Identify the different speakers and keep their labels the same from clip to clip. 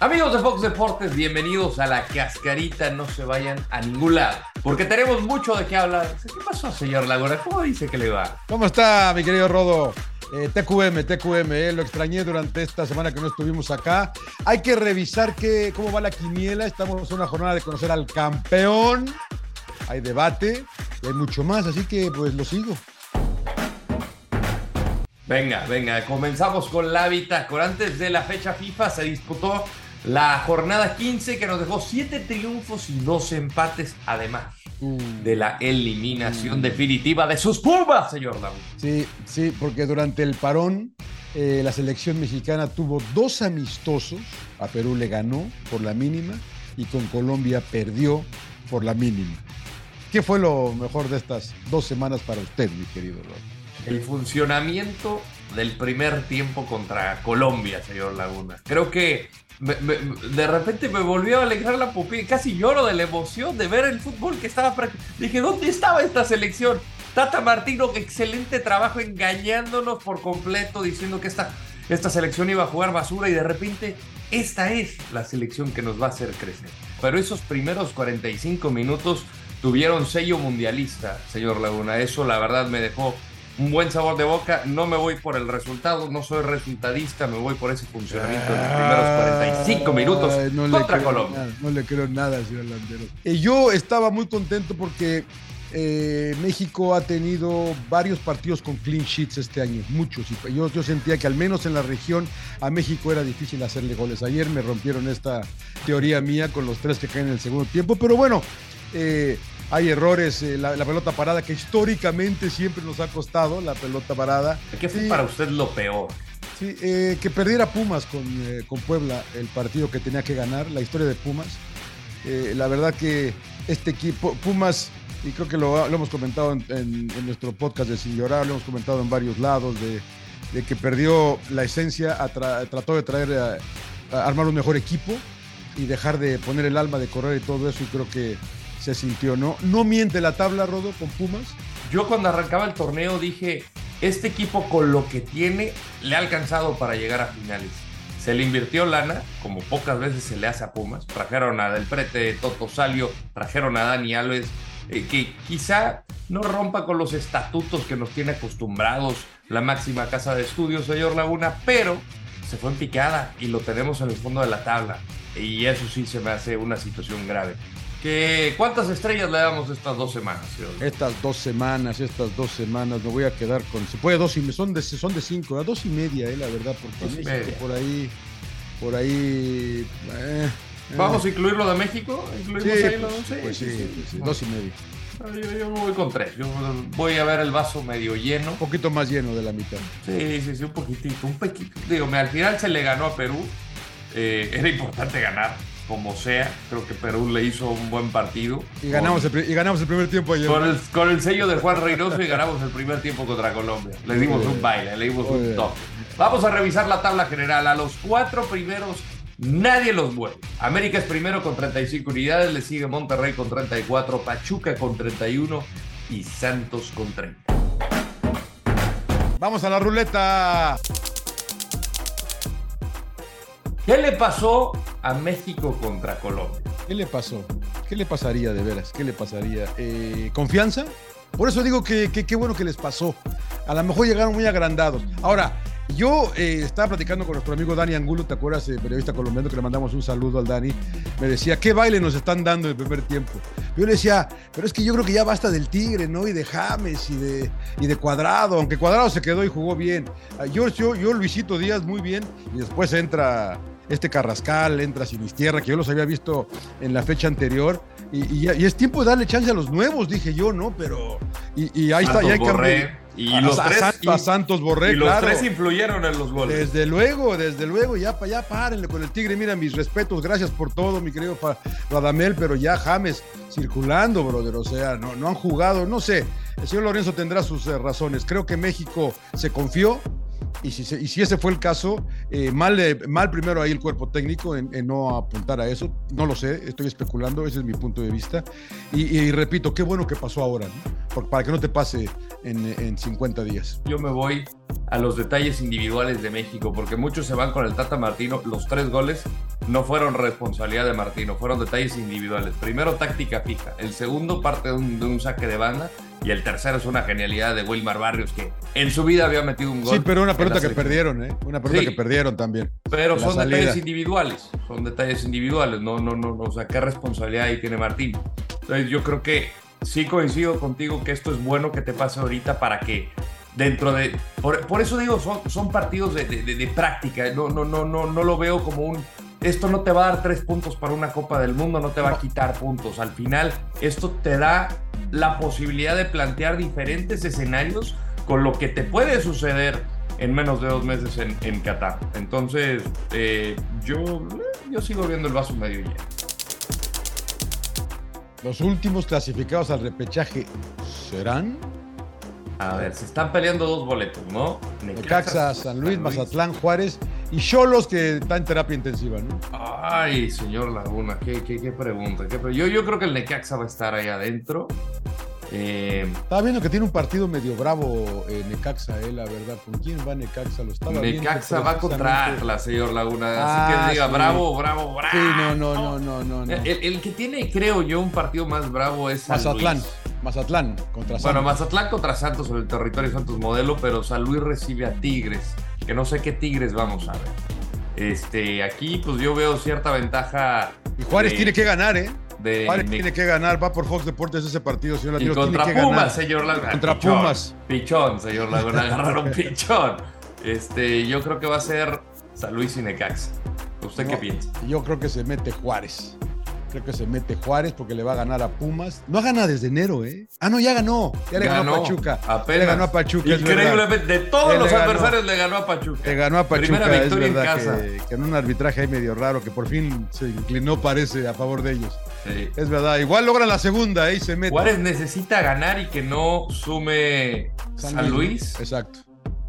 Speaker 1: Amigos de Fox Deportes, bienvenidos a la cascarita. No se vayan a ningún lado, porque tenemos mucho de qué hablar. ¿Qué pasó, señor Laguna? ¿Cómo dice que le va?
Speaker 2: ¿Cómo está, mi querido Rodo? Eh, TQM, TQM, eh, lo extrañé durante esta semana que no estuvimos acá. Hay que revisar qué, cómo va la quiniela. Estamos en una jornada de conocer al campeón. Hay debate y hay mucho más, así que pues lo sigo.
Speaker 1: Venga, venga, comenzamos con la bitácora. Antes de la fecha FIFA se disputó la jornada 15 que nos dejó 7 triunfos y 2 empates, además de la eliminación definitiva de sus Pumas, señor Laguna.
Speaker 2: Sí, sí, porque durante el parón eh, la selección mexicana tuvo dos amistosos. A Perú le ganó por la mínima y con Colombia perdió por la mínima. ¿Qué fue lo mejor de estas dos semanas para usted, mi querido Rob?
Speaker 1: El funcionamiento del primer tiempo contra Colombia, señor Laguna. Creo que de repente me volvió a alegrar la pupila. Casi lloro de la emoción de ver el fútbol que estaba. prac- Dije, ¿dónde estaba esta selección? Tata Martino, excelente trabajo engañándonos por completo, diciendo que esta, esta selección iba a jugar basura y de repente esta es la selección que nos va a hacer crecer. Pero esos primeros 45 minutos tuvieron sello mundialista, señor Laguna. Eso la verdad me dejó un buen sabor de boca. No me voy por el resultado, no soy resultadista, me voy por ese funcionamiento de los primeros 45 minutos
Speaker 2: Ay, no
Speaker 1: contra Colombia.
Speaker 2: nada, no le creo nada, señor Landero. Eh, yo estaba muy contento porque eh, México ha tenido varios partidos con clean sheets este año, muchos. Y yo, yo sentía que al menos en la región a México era difícil hacerle goles. Ayer me rompieron esta teoría mía con los tres que caen en el segundo tiempo, pero bueno, eh, hay errores. eh, la, la pelota parada que históricamente siempre nos ha costado, la pelota parada.
Speaker 1: ¿Qué fue
Speaker 2: Sí.
Speaker 1: para usted lo peor?
Speaker 2: Sí, eh, que perdiera Pumas con, eh, con Puebla, el partido que tenía que ganar, la historia de Pumas. Eh, la verdad que este equipo, Pumas, y creo que lo, lo hemos comentado en, en- en nuestro podcast de Sin Llorar, lo hemos comentado en varios lados, de, de que perdió la esencia, trató de traer a, a armar un mejor equipo y dejar de poner el alma de correr y todo eso, y creo que se sintió, ¿no? No miente la tabla, Rodo, con Pumas.
Speaker 1: Yo cuando arrancaba el torneo dije, este equipo con lo que tiene le ha alcanzado para llegar a finales. Se le invirtió lana, como pocas veces se le hace a Pumas. Trajeron a Del Prete, Toto Salio, trajeron a Dani Alves, eh, que quizá no rompa con los estatutos que nos tiene acostumbrados la máxima casa de estudios, señor Laguna, pero se fue en picada y lo tenemos en el fondo de la tabla. Y eso sí se me hace una situación grave. ¿Qué, ¿Cuántas estrellas le damos estas dos semanas, señor?
Speaker 2: Estas dos semanas, estas dos semanas, me voy a quedar con. Se puede dos y me- son de, son de cinco, a dos y media, eh, la verdad, porque México por ahí, por ahí. eh, eh.
Speaker 1: ¿Vamos a incluirlo de México? ¿Incluimos
Speaker 2: Sí,
Speaker 1: ahí los
Speaker 2: pues,
Speaker 1: dos?
Speaker 2: pues sí, sí, dos y media.
Speaker 1: No, Yo, yo me voy con tres. Yo voy a ver el vaso medio lleno.
Speaker 2: Un poquito más lleno de la mitad.
Speaker 1: Sí, sí, sí, un poquitito, un poquito. Digo, me- al final se le ganó a Perú. Eh, era importante ganar, como sea. Creo que Perú le hizo un buen partido.
Speaker 2: Y ganamos, el, y ganamos el primer tiempo ayer.
Speaker 1: Con el, con el sello de Juan Reynoso y ganamos el primer tiempo contra Colombia. Le dimos un baile, le dimos un toque. Vamos a revisar la tabla general. A los cuatro primeros, nadie los mueve. América es primero con 35 unidades, le sigue Monterrey con 34, Pachuca con 31 y Santos con 30.
Speaker 2: Vamos a la ruleta.
Speaker 1: ¿Qué le pasó a México contra Colombia?
Speaker 2: ¿Qué le pasó? ¿Qué le pasaría de veras? ¿Qué le pasaría? Eh, ¿Confianza? Por eso digo que qué bueno que les pasó. A lo mejor llegaron muy agrandados. Ahora, yo eh, estaba platicando con nuestro amigo Dani Angulo, ¿te acuerdas? Eh, periodista colombiano que le mandamos un saludo al Dani. Me decía, ¿qué baile nos están dando en el primer tiempo? Yo le decía, pero es que yo creo que ya basta del Tigre, ¿no? Y de James y de, y de Cuadrado, aunque Cuadrado se quedó y jugó bien. Ah, Yo, yo, yo, Luisito Díaz, muy bien. Y después entra este Carrascal, entra Sinistierra, que yo los había visto en la fecha anterior. Y, y ya- y es tiempo de darle chance a los nuevos, dije yo, ¿no? Pero. Y, y ahí está,
Speaker 1: Santos
Speaker 2: ya hay
Speaker 1: Borré. Y
Speaker 2: a,
Speaker 1: los
Speaker 2: a
Speaker 1: tres,
Speaker 2: a Santos Borré,
Speaker 1: y los
Speaker 2: claro.
Speaker 1: tres influyeron en los goles.
Speaker 2: Desde luego, desde luego, ya, pa- ya párenle con el Tigre. Mira, mis respetos, gracias por todo, mi querido Radamel, pero ya James circulando, brother. O sea, no, no han jugado, no sé. El señor Lorenzo tendrá sus eh, razones. Creo que México se confió. Y si, se- y si ese fue el caso, eh, mal, eh, mal primero ahí el cuerpo técnico en, en no apuntar a eso. No lo sé, estoy especulando, ese es mi punto de vista. Y, y repito, qué bueno que pasó ahora, ¿no? Porque para que no te pase en, en 50 días.
Speaker 1: Yo me voy a los detalles individuales de México, porque muchos se van con el Tata Martino. Los tres goles no fueron responsabilidad de Martino, fueron detalles individuales. Primero, táctica fija. El segundo, parte de un, de un saque de banda. Y el tercero es una genialidad de Wilmar Barrios, que en su vida había metido un gol.
Speaker 2: Sí, pero una pelota que perdieron, ¿eh? Una pelota
Speaker 1: Sí.
Speaker 2: que perdieron también.
Speaker 1: Pero son
Speaker 2: salida.
Speaker 1: detalles individuales, son detalles individuales, no, no, no, no, o sea, qué responsabilidad ahí tiene Martín. Entonces yo creo que sí coincido contigo que esto es bueno que te pase ahorita para que dentro de, por, por eso digo, son, son partidos de, de- de- de práctica, no, no, no, no, no lo veo como un, esto no te va a dar tres puntos para una Copa del Mundo, no te va a quitar puntos, al final esto te da la posibilidad de plantear diferentes escenarios con lo que te puede suceder en menos de dos meses en, en Qatar. Entonces, eh, yo, yo sigo viendo el vaso medio lleno.
Speaker 2: Los últimos clasificados al repechaje serán
Speaker 1: A ver, se están peleando dos boletos, ¿no?
Speaker 2: Necaxa, San Luis, Mazatlán, Juárez y Cholos que está en terapia intensiva, ¿no?
Speaker 1: Ay, señor Laguna, qué, qué, qué pregunta. qué pre- yo, yo creo que el Necaxa va a estar ahí adentro. Eh,
Speaker 2: Estaba viendo que tiene un partido medio bravo eh, Necaxa, eh, la verdad. ¿Con quién va Necaxa? Lo estaba viendo
Speaker 1: Necaxa va contra. Atlas, señor Laguna.
Speaker 2: Ah,
Speaker 1: Así que diga,
Speaker 2: sí.
Speaker 1: bravo, bravo, bravo.
Speaker 2: Sí, no, no, no, no, no. no.
Speaker 1: El, el que tiene, creo yo, un partido más bravo es San
Speaker 2: Mazatlán,
Speaker 1: Luis.
Speaker 2: Mazatlán contra
Speaker 1: Bueno,
Speaker 2: Santos.
Speaker 1: Mazatlán contra Santos en el territorio Santos modelo, pero San Luis recibe a Tigres, que no sé qué Tigres vamos a ver. Este, aquí pues yo veo cierta ventaja.
Speaker 2: Y Juárez
Speaker 1: de-
Speaker 2: tiene que ganar, ¿eh?
Speaker 1: de-
Speaker 2: Juárez
Speaker 1: de-
Speaker 2: tiene que ganar. Va por Fox Deportes ese partido, señor
Speaker 1: y
Speaker 2: Latino.
Speaker 1: contra
Speaker 2: tiene que
Speaker 1: Pumas,
Speaker 2: ganar.
Speaker 1: señor Laguna.
Speaker 2: Contra
Speaker 1: Pichón,
Speaker 2: Pumas.
Speaker 1: Pichón, señor Laguna. Agarraron pichón. Este, yo creo que va a ser San Luis y Necaxa. ¿Usted qué piensa?
Speaker 2: Yo creo que se mete Juárez. Creo que se mete Juárez porque le va a ganar a Pumas. No gana desde enero, ¿eh? Ah, no, ya ganó. Ya le ganó, a Pachuca.
Speaker 1: Apenas.
Speaker 2: le ganó a Pachuca.
Speaker 1: Increíblemente, de todos
Speaker 2: Ya
Speaker 1: los adversarios le ganó a Pachuca.
Speaker 2: Le ganó a Pachuca,
Speaker 1: Primera
Speaker 2: es
Speaker 1: victoria en
Speaker 2: verdad
Speaker 1: casa.
Speaker 2: que, que en un arbitraje ahí medio raro, que por fin se inclinó, parece, a favor de ellos.
Speaker 1: Sí.
Speaker 2: Es verdad, igual logra la segunda, ahí se mete.
Speaker 1: Juárez necesita ganar y que no sume San, Luis
Speaker 2: Exacto.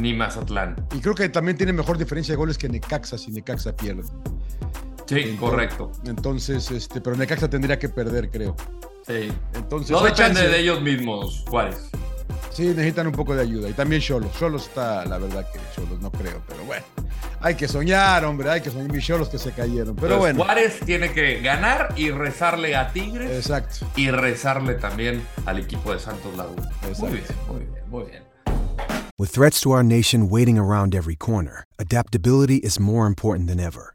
Speaker 1: ni Mazatlán.
Speaker 2: Y creo que también tiene mejor diferencia de goles que Necaxa si Necaxa pierde.
Speaker 1: Sí,
Speaker 2: Entonces-
Speaker 1: correcto.
Speaker 2: Entonces, este, pero Necaxa tendría que perder, creo.
Speaker 1: Sí.
Speaker 2: Entonces,
Speaker 1: No depende
Speaker 2: chance.
Speaker 1: de ellos mismos, Juárez.
Speaker 2: Sí, necesitan un poco de ayuda. Y también Cholos. Cholos está, la verdad que Cholos no creo, pero bueno. Hay que soñar, hombre, hay que soñar. Mis Cholos que se cayeron. Pero bueno.
Speaker 1: Juárez tiene que ganar y rezarle a Tigres
Speaker 2: Exacto.
Speaker 1: y rezarle también al equipo de Santos Laguna.
Speaker 2: Exacto.
Speaker 1: Muy bien, muy bien, muy bien.
Speaker 3: With threats to our nation waiting around every corner, adaptability is more important than ever.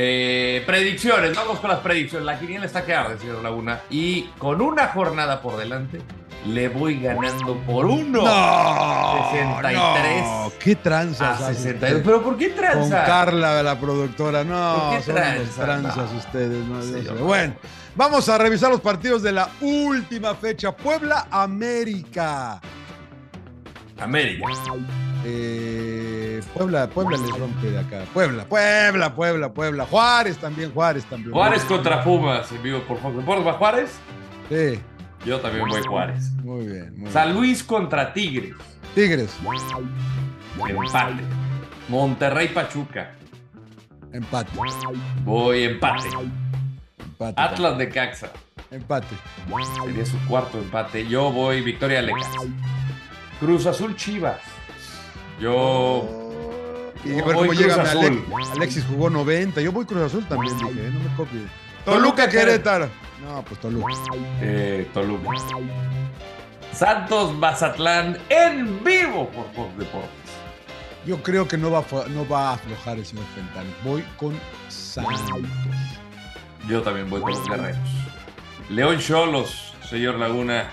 Speaker 1: Eh, predicciones, vamos con las predicciones. La quiniela está que arde, señor Laguna. Y con una jornada por delante, le voy ganando por uno.
Speaker 2: No,
Speaker 1: 63
Speaker 2: no, qué tranzas.
Speaker 1: a
Speaker 2: hace
Speaker 1: 62.
Speaker 2: usted.
Speaker 1: ¿Pero por qué
Speaker 2: Con
Speaker 1: tranza?
Speaker 2: Carla, la productora. No,
Speaker 1: ¿Por qué
Speaker 2: tranzas
Speaker 1: No.
Speaker 2: ustedes.
Speaker 1: Sí, no.
Speaker 2: Bueno, vamos a revisar los partidos de la última fecha. Puebla América.
Speaker 1: América.
Speaker 2: Eh, Puebla, Puebla les rompe de acá. Puebla, Puebla, Puebla, Puebla. Juárez también, Juárez también.
Speaker 1: Juárez contra Pumas, en vivo por Fox Deportes. ¿Va Juárez?
Speaker 2: Sí,
Speaker 1: Yo también voy Juárez.
Speaker 2: muy bien. Muy
Speaker 1: San
Speaker 2: bien.
Speaker 1: Luis contra Tigres.
Speaker 2: Tigres,
Speaker 1: Empate. Monterrey Pachuca.
Speaker 2: empate.
Speaker 1: Voy empate.
Speaker 2: Empate.
Speaker 1: Atlas de Caxa.
Speaker 2: Empate.
Speaker 1: Sería su cuarto empate. Yo voy Victoria Lecas. Cruz Azul Chivas. Yo.
Speaker 2: Y a ver cómo llega mi
Speaker 1: Azul.
Speaker 2: Alex- Alexis jugó 90. Yo voy Cruz Azul también, dije, eh, no me copie.
Speaker 1: Toluca,
Speaker 2: Querétaro. No, pues Toluca.
Speaker 1: Eh, Toluca. Santos Mazatlán en vivo por Fox Deportes.
Speaker 2: Yo creo que no va, a, no va a aflojar el señor. Voy con Santos.
Speaker 1: Yo también voy con los guerreros. León Cholos, señor Laguna.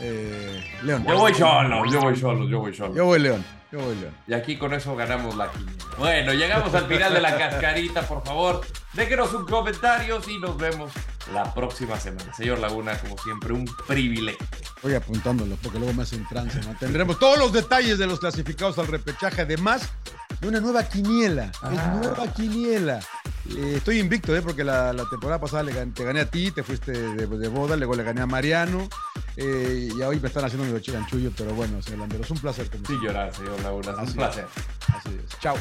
Speaker 2: Eh, León.
Speaker 1: Yo voy Cholos, yo voy Cholos, yo voy Cholos.
Speaker 2: Yo voy León.
Speaker 1: Y aquí con eso ganamos la quiniela. Bueno, llegamos al final de la cascarita, por favor. Déjenos un comentario y nos vemos la próxima semana. Señor Laguna, como siempre, un privilegio.
Speaker 2: Voy apuntándolo porque luego me hacen trance. ¿no? Tendremos todos los detalles de los clasificados al repechaje, además de una nueva quiniela. Es
Speaker 1: Ah.
Speaker 2: nueva quiniela. Eh, estoy invicto, ¿eh? porque la, la temporada pasada le te gané a ti, te fuiste de, de boda, luego le gané a Mariano. eh, y hoy me están haciendo mi chilanchullo, pero bueno, señor Landero, es un placer.
Speaker 1: Sí, llorar, señor Laguna. Es un placer.
Speaker 2: Así es. Chao.